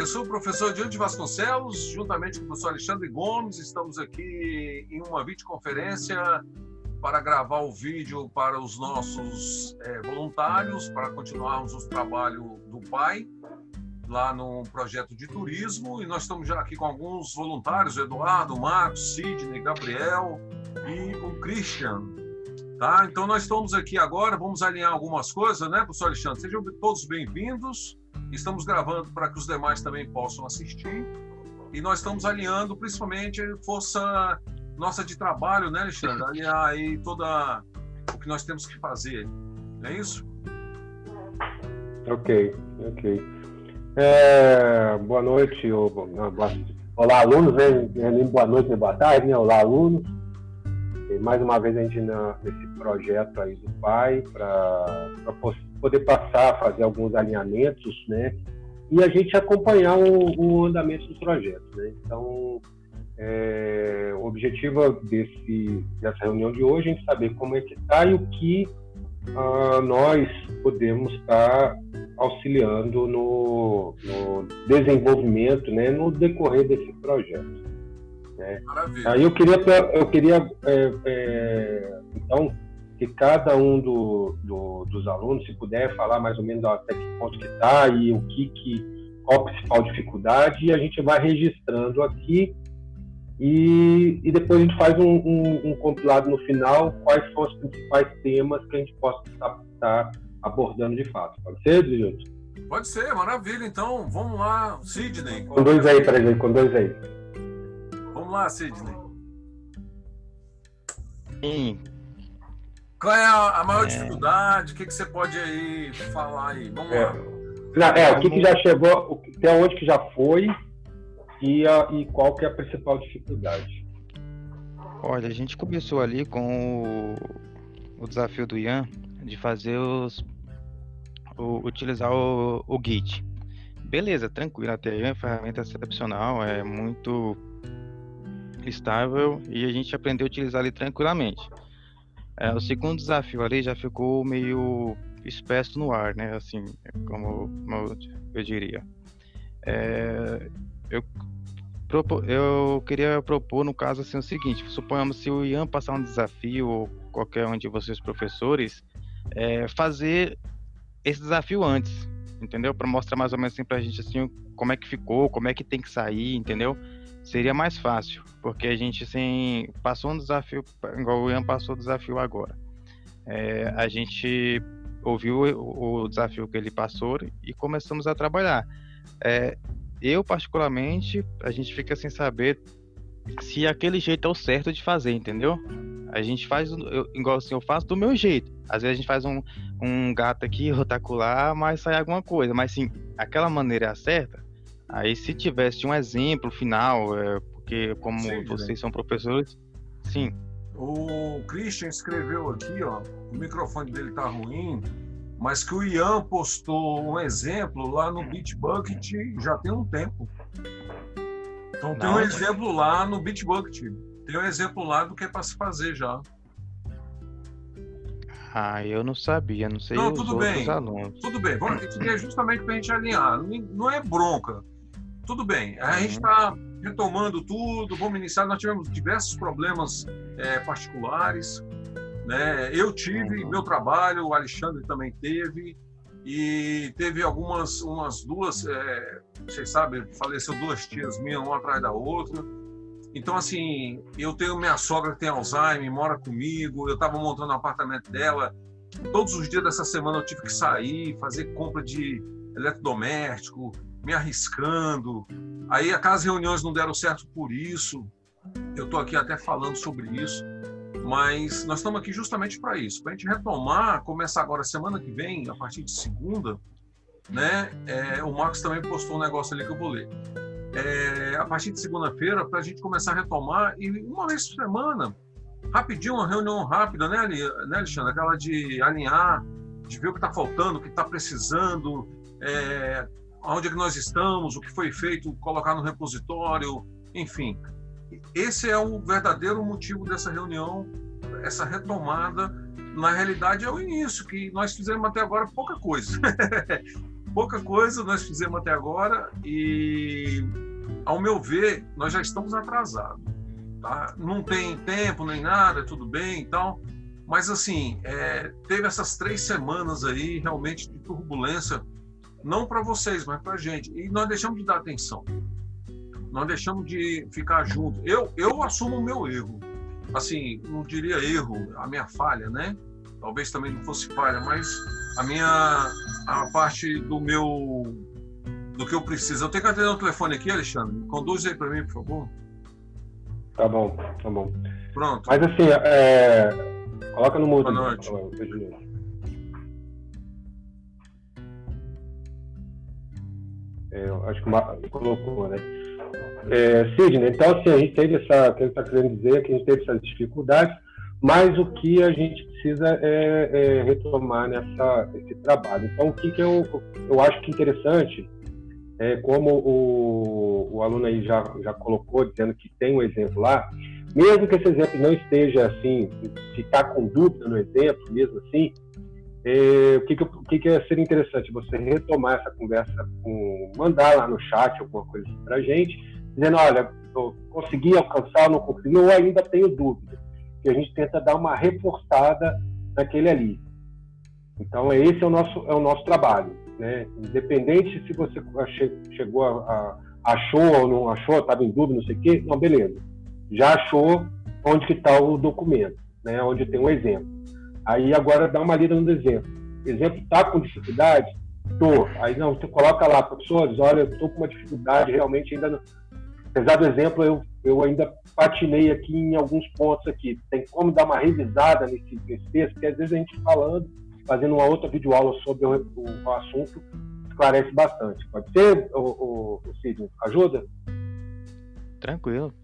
eu sou o professor Diante Vasconcelos, juntamente com o professor Alexandre Gomes, estamos aqui em uma videoconferência para gravar o vídeo para os nossos é, voluntários, para continuarmos o trabalho do pai lá no projeto de turismo. E nós estamos já aqui com alguns voluntários, Eduardo, Marcos, Sidney, Gabriel e o Christian. Tá? Então nós estamos aqui agora, vamos alinhar algumas coisas, né, professor Alexandre? Sejam todos bem-vindos. Estamos gravando para que os demais também possam assistir. E nós estamos alinhando principalmente força nossa de trabalho, né, Alexandre? Alinhar aí toda o que nós temos que fazer. É isso? Ok, ok. É, boa noite, ou, boa, olá alunos, nem boa noite boa tarde, né? Olá alunos. E mais uma vez a gente na, nesse projeto aí do pai para poder passar, fazer alguns alinhamentos, né? E a gente acompanhar o, o andamento do projeto, né? Então, é, o objetivo desse, dessa reunião de hoje é a gente saber como é que está e o que uh, nós podemos estar tá auxiliando no, no, desenvolvimento, né, no decorrer desse projeto. Né? Aí eu queria, eu queria é, é, então que cada um do, do, dos alunos, se puder falar mais ou menos até que ponto que está e o que, que qual a principal dificuldade, e a gente vai registrando aqui e, e depois a gente faz um, um, um, compilado no final, quais são os principais temas que a gente possa estar, estar abordando de fato. Pode ser, Edilson? Pode ser, maravilha. Então, vamos lá, Sidney. Com dois aí, para gente, com dois aí. Vamos lá, Sidney. Sim, qual é a, a maior é... dificuldade? O que, que você pode aí falar aí? Vamos é. lá. é, o que, que já chegou, até onde que já foi e, a, e qual que é a principal dificuldade? Olha, a gente começou ali com o, o desafio do Ian de fazer os. O, utilizar o, o Git. Beleza, tranquilo, até aí é uma ferramenta excepcional, é muito estável e a gente aprendeu a utilizar ali tranquilamente. É, o segundo desafio ali já ficou meio espesso no ar, né? Assim, como, como eu diria. É, eu, eu queria propor, no caso, assim, o seguinte: suponhamos se o Ian passar um desafio, ou qualquer um de vocês, professores, é, fazer esse desafio antes, entendeu? Para mostrar mais ou menos assim pra gente assim como é que ficou, como é que tem que sair, entendeu? Seria mais fácil, porque a gente assim, passou um desafio, igual o Ian passou o desafio agora. É, a gente ouviu o, o, desafio que ele passou e começamos a trabalhar. É, eu, particularmente, a gente fica sem saber se aquele jeito é o certo de fazer, entendeu? A gente faz, eu, igual assim, eu faço do meu jeito. Às vezes a gente faz um, um gato aqui, rotacular, mas sai alguma coisa. Mas sim, aquela maneira é a certa, Aí se tivesse um exemplo final, é, porque como sim, vocês são professores, sim. O Christian escreveu aqui, ó, o microfone dele tá ruim, mas que o Ian postou um exemplo lá no Bitbucket já tem um tempo. Então tem um exemplo lá no Bitbucket. Tem um exemplo lá do que é para se fazer já. Ah, eu não sabia, não sei não, tudo bem, alunos. Tudo bem, isso é justamente para a gente alinhar. Não é bronca tudo bem. A gente está retomando tudo, vamos iniciar. Nós tivemos diversos problemas é, particulares. Né? Eu tive, meu trabalho, o Alexandre também teve, e teve algumas, umas duas, é, vocês sabem, faleceu duas tias minhas, uma atrás da outra. Então, assim, eu tenho minha sogra que tem Alzheimer, mora comigo, eu estava montando o um apartamento dela. Todos os dias dessa semana eu tive que sair, fazer compra de eletrodoméstico, me arriscando. Aí aquelas reuniões não deram certo por isso. Eu estou aqui até falando sobre isso. Mas nós estamos aqui justamente para isso, para a gente retomar, começar agora semana que vem, a partir de segunda, né? É, o Marcos também postou um negócio ali que eu vou ler. É, a partir de segunda-feira, para a gente começar a retomar, e uma vez por semana, rapidinho, uma reunião rápida, né, né Alexandre? Aquela de alinhar, de ver o que está faltando, o que está precisando, é, onde é que nós estamos, o que foi feito, colocar no repositório, enfim. Esse é o verdadeiro motivo dessa reunião, essa retomada. Na realidade, é o início, que nós fizemos até agora pouca coisa. pouca coisa nós fizemos até agora e, ao meu ver, nós já estamos atrasados. Tá? Não tem tempo nem nada, tudo bem e tal. Mas, assim, é, teve essas três semanas aí realmente de turbulência, não para vocês, mas para a gente. E nós deixamos de dar atenção. Nós deixamos de ficar junto. Eu, eu assumo o meu erro. Assim, não diria erro, a minha falha, né? Talvez também não fosse falha, mas a minha a parte do meu do que eu preciso. Eu tenho que atender o telefone aqui, Alexandre. Conduz aí para mim, por favor. Tá bom, tá bom. Pronto. Mas assim, é... coloca no mudo. Boa noite. É, acho que o colocou, né? É, Sidney, então assim, a gente teve essa, que está querendo dizer é que a gente teve essas dificuldades, mas o que a gente precisa é, é retomar nessa, esse trabalho. Então, o que, que eu, eu acho que é interessante é como o, o aluno aí já, já colocou, dizendo que tem um exemplo lá, mesmo que esse exemplo não esteja assim, ficar com dúvida no exemplo, mesmo assim, é, o que, que, o que, que é ser interessante? Você retomar essa conversa, com, mandar lá no chat alguma coisa para a gente, dizendo: olha, eu consegui alcançar, não consegui, ou ainda tenho dúvida. Que a gente tenta dar uma reforçada naquele ali. Então, esse é o nosso, é o nosso trabalho. Né? Independente se você chegou a, a achou ou não achou, estava em dúvida, não sei o quê, não, beleza. Já achou onde que está o documento, né? onde tem um exemplo. Aí agora dá uma lida no exemplo. Exemplo está com dificuldade? Tô. Aí não, você coloca lá, professores, olha, estou com uma dificuldade, realmente ainda não, apesar do exemplo, eu, eu ainda patinei aqui em alguns pontos aqui. Tem como dar uma revisada nesse, nesse texto, porque às vezes a gente falando, fazendo uma outra videoaula sobre o, o, o assunto, esclarece bastante. Pode ser, o, o, o Sidney? Ajuda? Tranquilo.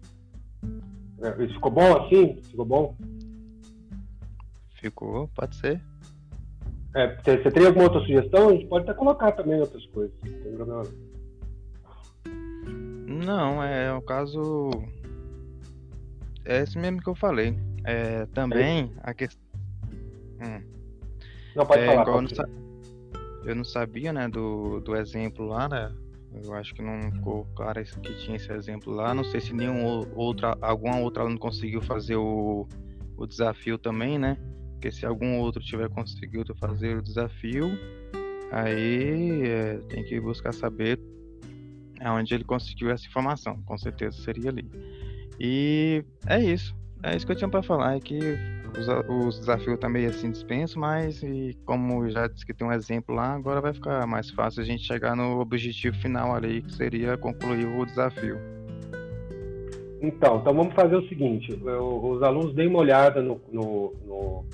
É, isso ficou bom assim? Ficou bom? Ficou, pode ser. É, você, você tem alguma outra sugestão? A gente pode até colocar também outras coisas. Não tem problema. Não, é o caso. É esse mesmo que eu falei. É, também é a questão. Hum. Não, pode é, falar. Eu não, sa... eu não sabia, né, do, do exemplo lá, né? Eu acho que não ficou claro que tinha esse exemplo lá. Não sei se nenhum outro, alguma outra aluno conseguiu fazer o, o desafio também, né? Porque se algum outro tiver conseguido fazer o desafio, aí é, tem que buscar saber é onde ele conseguiu essa informação, com certeza seria ali. E é isso. É isso que eu tinha para falar, é que os, os desafios também assim dispenso, mas e como já disse que tem um exemplo lá, agora vai ficar mais fácil a gente chegar no objetivo final ali, que seria concluir o desafio. Então, então vamos fazer o seguinte, eu, os alunos deem uma olhada no, no, no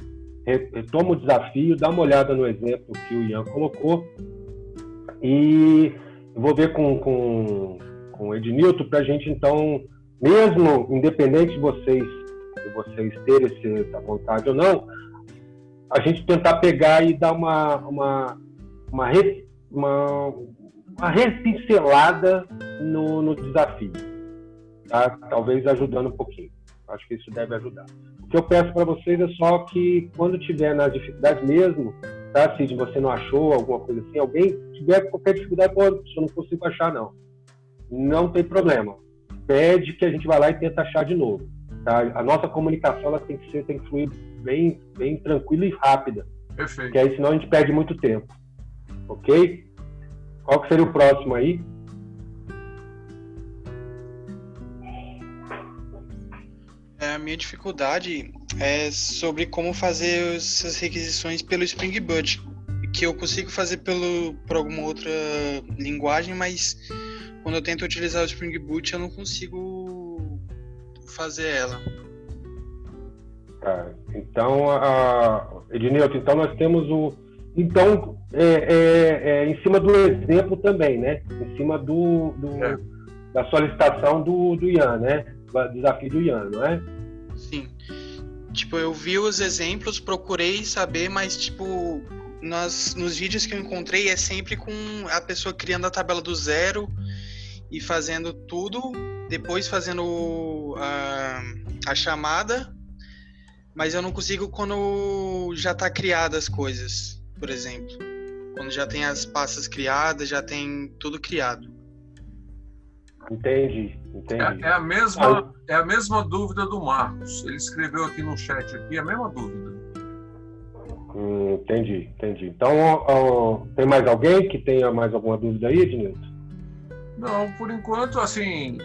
retoma o desafio, dá uma olhada no exemplo que o Ian colocou e vou ver com, com, com o Ednilton para a gente, então, mesmo independente de vocês, de vocês terem essa vontade ou não, a gente tentar pegar e dar uma, uma, uma, uma, uma repincelada no, no desafio. Tá? Talvez ajudando um pouquinho. Acho que isso deve ajudar. O que eu peço para vocês é só que, quando tiver nas dificuldades mesmo, tá? Se você não achou alguma coisa assim, alguém tiver qualquer dificuldade, pode, eu não consigo achar, não. Não tem problema. Pede que a gente vá lá e tenta achar de novo. Tá? A nossa comunicação ela tem que ser, tem que fluir bem, bem tranquila e rápida. Perfeito. Porque aí senão a gente perde muito tempo. Ok? Qual que seria o próximo aí? Minha dificuldade é sobre como fazer essas requisições pelo Spring Boot, que eu consigo fazer pelo, por alguma outra linguagem, mas quando eu tento utilizar o Spring Boot eu não consigo fazer ela. Tá, então, a, Ednilton, então nós temos o. Então, é, é, é, em cima do exemplo também, né? Em cima do, do é. da solicitação do, do Ian, né? desafio do Ian, não é? Sim. Tipo, eu vi os exemplos, procurei saber, mas, tipo, nas, nos vídeos que eu encontrei é sempre com a pessoa criando a tabela do zero e fazendo tudo, depois fazendo a, a chamada, mas eu não consigo quando já tá criada as coisas, por exemplo. Quando já tem as pastas criadas, já tem tudo criado. Entendi, entendi. É, é a mesma, é a mesma dúvida do Marcos. Ele escreveu aqui no chat aqui a mesma dúvida. Hum, entendi, entendi. Então, ó, tem mais alguém que tenha mais alguma dúvida aí, Ednilson? Não, por enquanto, assim,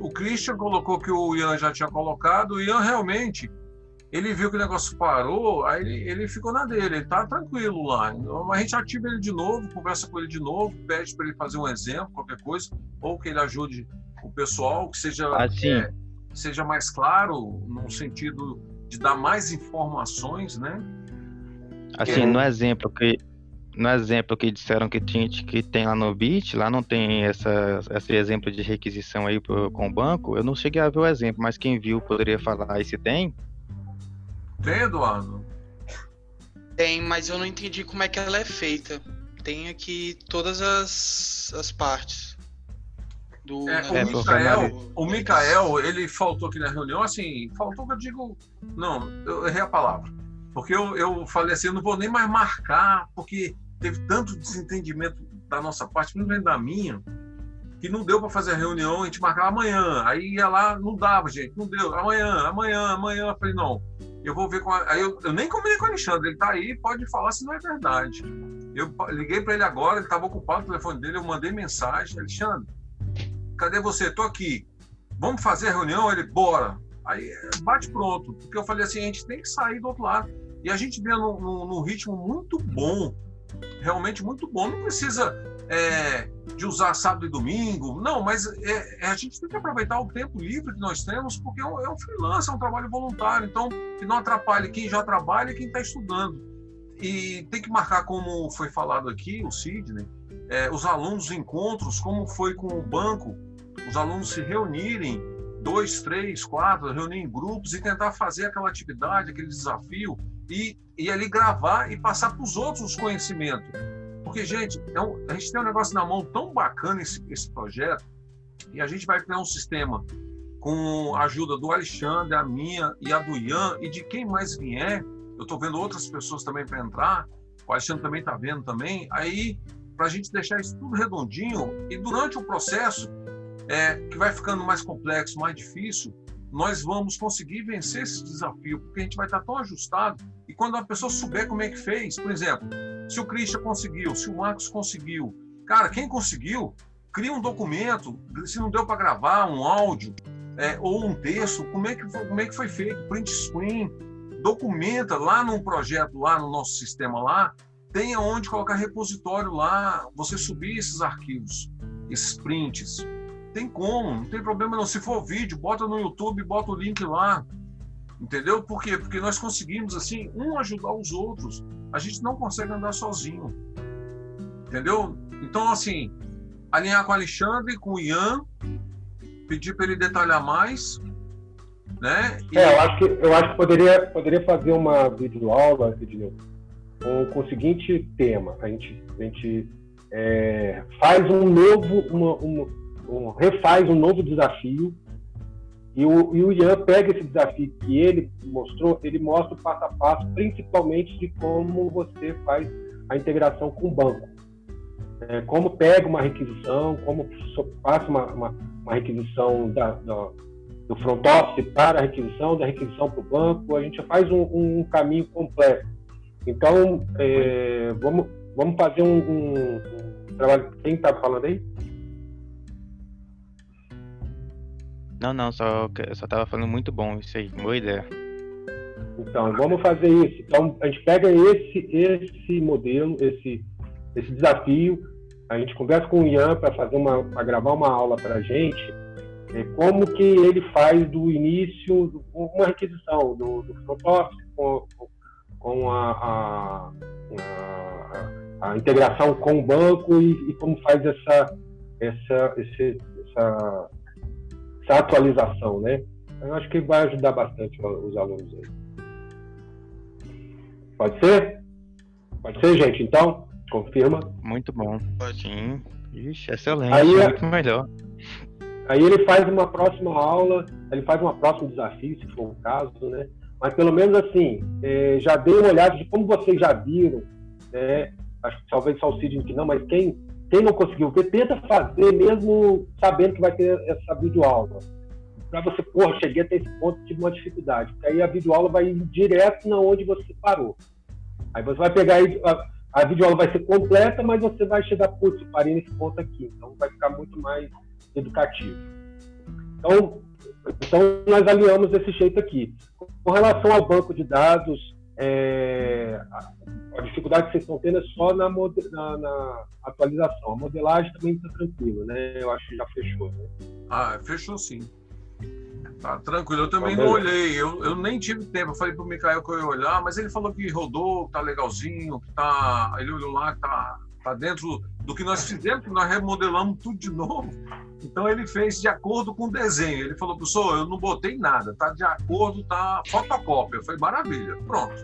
o Christian colocou que o Ian já tinha colocado. O Ian realmente, ele viu que o negócio parou, aí ele, ele ficou na dele, ele tá tranquilo lá. Então, a gente ativa ele de novo, conversa com ele de novo, pede para ele fazer um exemplo, qualquer coisa, ou que ele ajude o pessoal, que seja, assim. é, seja mais claro, no sentido de dar mais informações, né? Assim, é. no exemplo que no exemplo que disseram que, tinha, que tem lá no BIT, lá não tem essa, esse exemplo de requisição aí pro, com o banco. Eu não cheguei a ver o exemplo, mas quem viu poderia falar aí se tem. Tem, Eduardo? Tem, mas eu não entendi como é que ela é feita. Tem aqui todas as, as partes. Do, é, o, é, Mikael, o Mikael, ele faltou aqui na reunião, assim, faltou que eu digo. Não, eu errei a palavra porque eu, eu falei assim, eu não vou nem mais marcar, porque teve tanto desentendimento da nossa parte, principalmente da minha, que não deu para fazer a reunião, a gente marcava amanhã. Aí ia lá, não dava, gente, não deu. Amanhã, amanhã, amanhã. Eu falei, não, eu vou ver com a... Aí eu, eu nem combinei com o Alexandre, ele tá aí, pode falar se não é verdade. Eu liguei para ele agora, ele estava ocupado o telefone dele, eu mandei mensagem, Alexandre, cadê você? Tô aqui. Vamos fazer a reunião? Ele, bora. Aí bate pronto, porque eu falei assim, a gente tem que sair do outro lado. E a gente vê num, num ritmo muito bom, realmente muito bom. Não precisa é, de usar sábado e domingo, não, mas é, é, a gente tem que aproveitar o tempo livre que nós temos, porque é um, é um freelance, é um trabalho voluntário, então que não atrapalhe quem já trabalha e quem está estudando. E tem que marcar, como foi falado aqui, o Sidney, é, os alunos encontros, como foi com o banco, os alunos se reunirem, dois, três, quatro, reunir em grupos e tentar fazer aquela atividade, aquele desafio, e, e ali gravar e passar para os outros os conhecimentos. Porque, gente, é um, a gente tem um negócio na mão tão bacana esse, esse projeto, e a gente vai criar um sistema com a ajuda do Alexandre, a minha e a do Ian, e de quem mais vier. Eu estou vendo outras pessoas também para entrar, o Alexandre também está vendo também. Aí, para a gente deixar isso tudo redondinho, e durante o processo, é, que vai ficando mais complexo, mais difícil, nós vamos conseguir vencer esse desafio, porque a gente vai estar tão ajustado. E quando a pessoa souber como é que fez, por exemplo, se o Christian conseguiu, se o Marcos conseguiu, cara, quem conseguiu, cria um documento, se não deu para gravar um áudio é, ou um texto, como é, que como é que foi feito, print screen, documenta lá num projeto, lá no nosso sistema lá, tenha onde colocar repositório lá, você subir esses arquivos, esses prints, tem como, não tem problema não. Se for vídeo, bota no YouTube, bota o link lá. Entendeu? Por quê? Porque nós conseguimos, assim, um ajudar os outros. A gente não consegue andar sozinho. Entendeu? Então, assim, alinhar com o Alexandre, com o Ian, pedir para ele detalhar mais. Né? E... É, eu acho que, eu acho que poderia, poderia fazer uma videoaula, com, com o seguinte tema. A gente, a gente é, faz um novo, uma, uma um, refaz um novo desafio e o, e o Ian pega esse desafio que ele mostrou, ele mostra o passo a passo, principalmente de como você faz a integração com o banco. É, como pega uma requisição, como passa uma, uma, uma requisição da, da, do front office para a requisição, da requisição para o banco, a gente faz um, um caminho completo. Então, é, vamos, vamos fazer um, um, um trabalho. Quem está falando aí? Não, não, só, só tava falando muito bom isso aí, boa ideia. Então, vamos fazer isso. Então, a gente pega esse, esse modelo, esse, esse desafio, a gente conversa com o Ian para fazer uma, gravar uma aula para a gente, é, como que ele faz do início uma requisição do, do com, com a, a, a, a, integração com o banco e, e como faz essa, essa, esse, essa essa atualização, né? Eu acho que vai ajudar bastante os alunos aí. Pode ser? Pode ser, gente? Então, confirma. Muito bom. Sim. Ixi, excelente. Aí, é- muito melhor. Aí ele faz uma próxima aula, ele faz um próximo desafio, se for o caso, né? Mas pelo menos assim, é, já dei uma olhada de como vocês já viram, né? acho que talvez só o Sidney que não, mas quem, quem não conseguiu ver, tenta fazer mesmo sabendo que vai ter essa videoaula. Para você, porra, cheguei até esse ponto, tive uma dificuldade. Porque aí a videoaula vai ir direto na onde você parou. Aí você vai pegar a, a videoaula vai ser completa, mas você vai chegar, putz, parei nesse ponto aqui. Então vai ficar muito mais educativo. Então, então nós alinhamos desse jeito aqui. Com relação ao banco de dados, é, a, a, dificuldade que vocês estão tendo é só na, na, na atualização. A modelagem também está tranquila, né? Eu acho que já fechou. Né? Ah, fechou sim. Tá tranquilo, eu também não olhei, eu, eu nem tive tempo. Eu falei pro Mikael que eu ia olhar, mas ele falou que rodou, tá legalzinho, que tá. Ele olhou lá, que tá, tá dentro do que nós fizemos, que nós remodelamos tudo de novo. Então ele fez de acordo com o desenho. Ele falou, professor, eu não botei nada, tá de acordo, tá fotocópia. Foi maravilha. Pronto.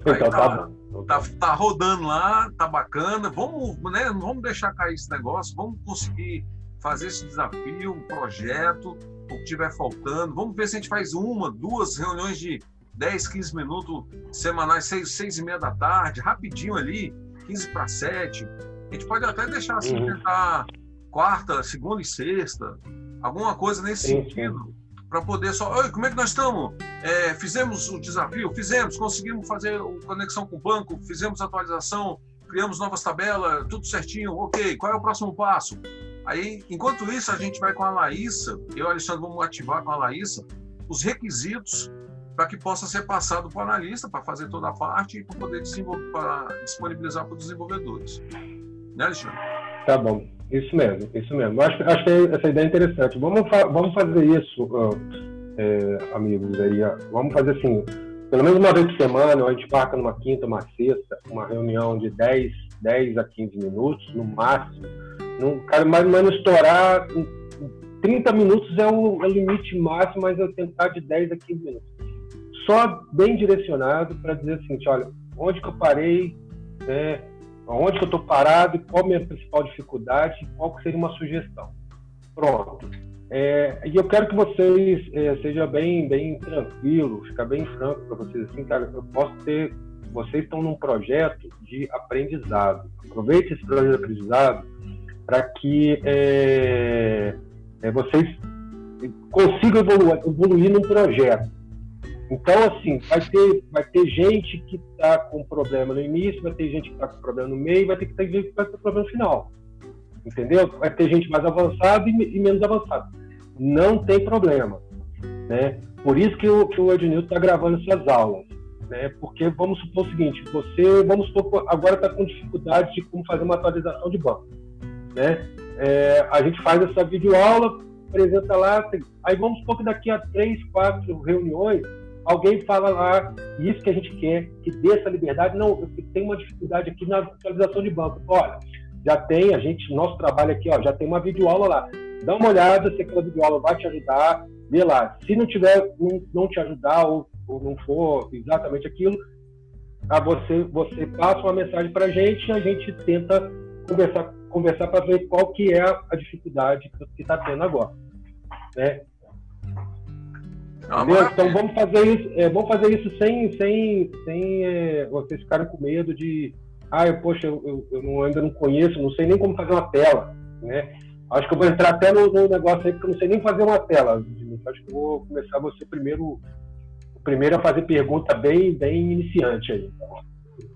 Então, tá, tá, tá, tá, rodando lá, tá bacana. Vamos, né, vamos deixar cair esse negócio, vamos conseguir fazer esse desafio, um projeto, o que tiver faltando. Vamos ver se a gente faz uma, duas reuniões de 10, 15 minutos semanais, 6, 6 e meia da tarde, rapidinho ali, 15 para 7. A gente pode até deixar assim, uhum. tentar quarta, segunda e sexta, alguma coisa nesse sim, sentido, para poder só. Oi, como é que nós estamos? É, fizemos o desafio? Fizemos, conseguimos fazer conexão com o banco, fizemos atualização, criamos novas tabelas, tudo certinho, ok. Qual é o próximo passo? Aí, enquanto isso, a gente vai com a Laísa, eu e o Alexandre vamos ativar com a Laísa os requisitos para que possa ser passado para o analista, para fazer toda a parte e para poder disponibilizar para os desenvolvedores. Né, Alexandre? Tá bom, isso mesmo, isso mesmo. Acho, acho que essa ideia é interessante. Vamos, fa vamos fazer isso, uh, é, amigos, aí, vamos fazer assim, pelo menos uma vez por semana, a gente marca numa quinta, uma sexta, uma reunião de 10, 10 a 15 minutos, no máximo, não, cara, mais ou menos estourar. 30 minutos é o, é o limite máximo, mas eu tentar de 10 a 15 minutos. Só bem direcionado para dizer assim: olha, onde que eu parei, né, onde que eu estou parado, qual a minha principal dificuldade, qual seria uma sugestão. Pronto. É, e eu quero que vocês é, sejam bem, bem tranquilos, ficar bem franco para vocês assim, cara, eu posso ter, vocês estão num projeto de aprendizado. Aproveite esse projeto de aprendizado para que é, é, vocês consigam evoluir, evoluir num projeto. Então, assim, vai ter, vai ter gente que está com problema no início, vai ter gente que está com problema no meio, vai ter que ter gente que vai ter problema no final. Entendeu? Vai ter gente mais avançada e, e menos avançada. Não tem problema. Né? Por isso que o, que o está gravando essas aulas. Né? Porque vamos supor o seguinte: você, vamos supor, agora está com dificuldade de como fazer uma atualização de banco. Né? É, a gente faz essa videoaula, apresenta lá, aí vamos supor que daqui a três, quatro reuniões, alguém fala lá, isso que a gente quer, que dê essa liberdade, não, eu tenho uma dificuldade aqui na atualização de banco. Olha, já tem, a gente, nosso trabalho aqui, ó, já tem uma videoaula lá. Dá uma olhada se aquela videoaula vai te ajudar, vê lá. Se não tiver, não, não te ajudar ou, ou não for exatamente aquilo, a você, você passa uma mensagem para a gente e a gente tenta conversar conversar para ver qual que é a dificuldade que está tendo agora, né? Então vamos fazer isso, é, vamos fazer isso sem, sem, sem é, vocês ficarem com medo de, ah, eu, poxa, eu, eu não, ainda não conheço, não sei nem como fazer uma tela, né? Acho que eu vou entrar até no, no negócio aí porque eu não sei nem fazer uma tela. Acho que eu vou começar você primeiro, primeiro a fazer pergunta bem, bem iniciante aí.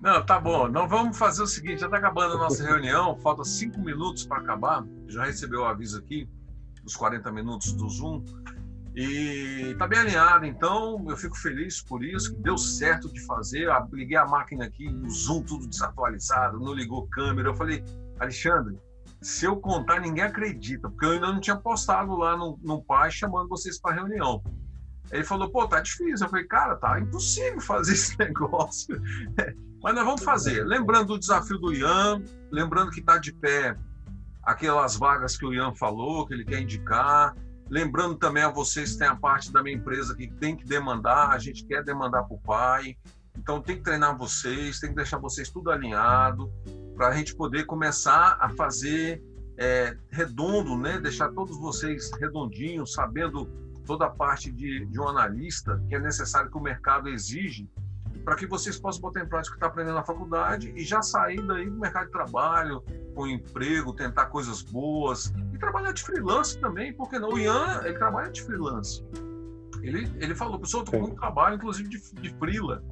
Não, tá bom. Não vamos fazer o seguinte: já está acabando a nossa reunião, falta cinco minutos para acabar. Já recebeu o aviso aqui dos 40 minutos do Zoom. E está bem alinhado, então eu fico feliz por isso, que deu certo de fazer. Eu liguei a máquina aqui, o Zoom tudo desatualizado, não ligou câmera. Eu falei, Alexandre, se eu contar, ninguém acredita, porque eu ainda não tinha postado lá no, no Pai chamando vocês para reunião. Ele falou, pô, tá difícil. Eu falei, cara, tá impossível fazer esse negócio. Mas nós vamos fazer. Lembrando do desafio do Ian, lembrando que está de pé aquelas vagas que o Ian falou, que ele quer indicar. Lembrando também a vocês que tem a parte da minha empresa que tem que demandar, a gente quer demandar para o pai. Então tem que treinar vocês, tem que deixar vocês tudo alinhado para a gente poder começar a fazer é, redondo, né? deixar todos vocês redondinhos, sabendo toda a parte de, de um analista que é necessário que o mercado exige para que vocês possam botar em prática o que está aprendendo na faculdade e já sair daí do mercado de trabalho, com emprego, tentar coisas boas e trabalhar de freelance também, porque não? O Ian, ele trabalha de freelance. Ele, ele falou, pessoal, estou com muito trabalho, inclusive de, de freela.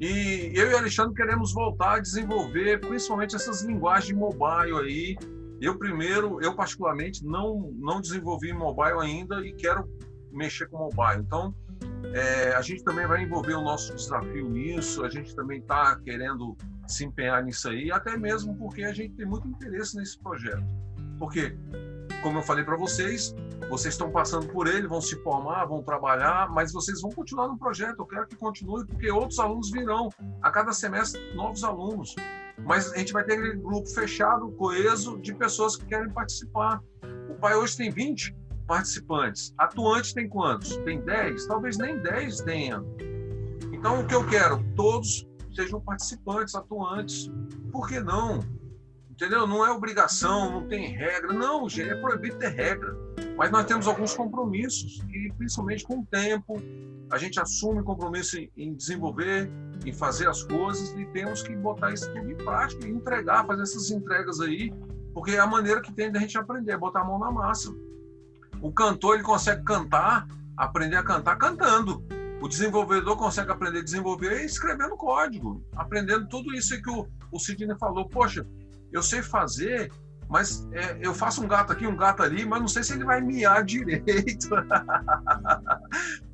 E eu e o Alexandre queremos voltar a desenvolver principalmente essas linguagens de mobile aí. Eu primeiro, eu particularmente não não desenvolvi mobile ainda e quero mexer com mobile. Então, é, a gente também vai envolver o nosso desafio nisso, a gente também está querendo se empenhar nisso aí, até mesmo porque a gente tem muito interesse nesse projeto. Porque, como eu falei para vocês, vocês estão passando por ele, vão se formar, vão trabalhar, mas vocês vão continuar no projeto. Eu quero que continue, porque outros alunos virão. A cada semestre, novos alunos. Mas a gente vai ter aquele grupo fechado, coeso, de pessoas que querem participar. O pai hoje tem 20 participantes. Atuantes tem quantos? Tem 10? Talvez nem 10 tenha. Então, o que eu quero? Todos sejam participantes, atuantes. Por que não? Entendeu? Não é obrigação, não tem regra. Não, gente, é proibido ter regra. Mas nós temos alguns compromissos, e principalmente com o tempo, a gente assume compromisso em desenvolver, em fazer as coisas, e temos que botar isso tudo em prática, e entregar, fazer essas entregas aí, porque é a maneira que tem da gente aprender, é botar a mão na massa. O cantor ele consegue cantar, aprender a cantar cantando. O desenvolvedor consegue aprender a desenvolver escrevendo código, aprendendo tudo isso que o, o Sidney falou. Poxa, eu sei fazer, mas é, eu faço um gato aqui, um gato ali, mas não sei se ele vai miar direito.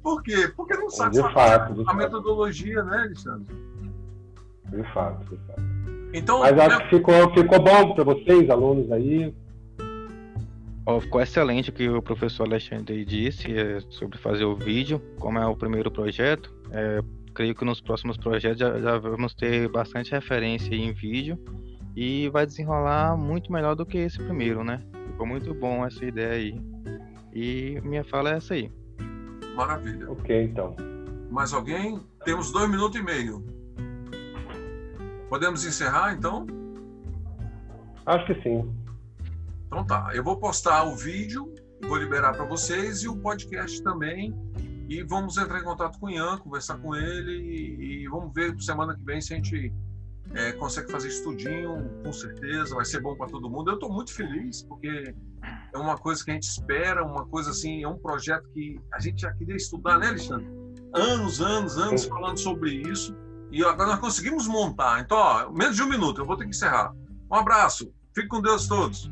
Por quê? Porque não sabe de fato, de a metodologia, né, Alexandre? De fato, de fato. Então, mas acho que ficou, ficou bom para vocês, alunos aí. Oh, ficou excelente o que o professor Alexandre disse é, sobre fazer o vídeo, como é o primeiro projeto. É, creio que nos próximos projetos já, já, vamos ter bastante referência em vídeo e vai desenrolar muito melhor do que esse primeiro, né? Ficou muito bom essa ideia aí. E minha fala é essa aí. Maravilha. Ok, então. Mais alguém? Temos dois minutos e meio. Podemos encerrar, então? Acho que sim. Então tá, eu vou postar o vídeo, vou liberar para vocês e o podcast também. E vamos entrar em contato com o Ian, conversar com ele e, e vamos ver semana que vem se a gente é, consegue fazer estudinho, com certeza, vai ser bom para todo mundo. Eu estou muito feliz porque é uma coisa que a gente espera, uma coisa assim, é um projeto que a gente já queria estudar, né, Alexandre? Anos, anos, anos falando sobre isso e agora nós conseguimos montar. Então, ó, menos de um minuto, eu vou ter que encerrar. Um abraço, fique com Deus todos.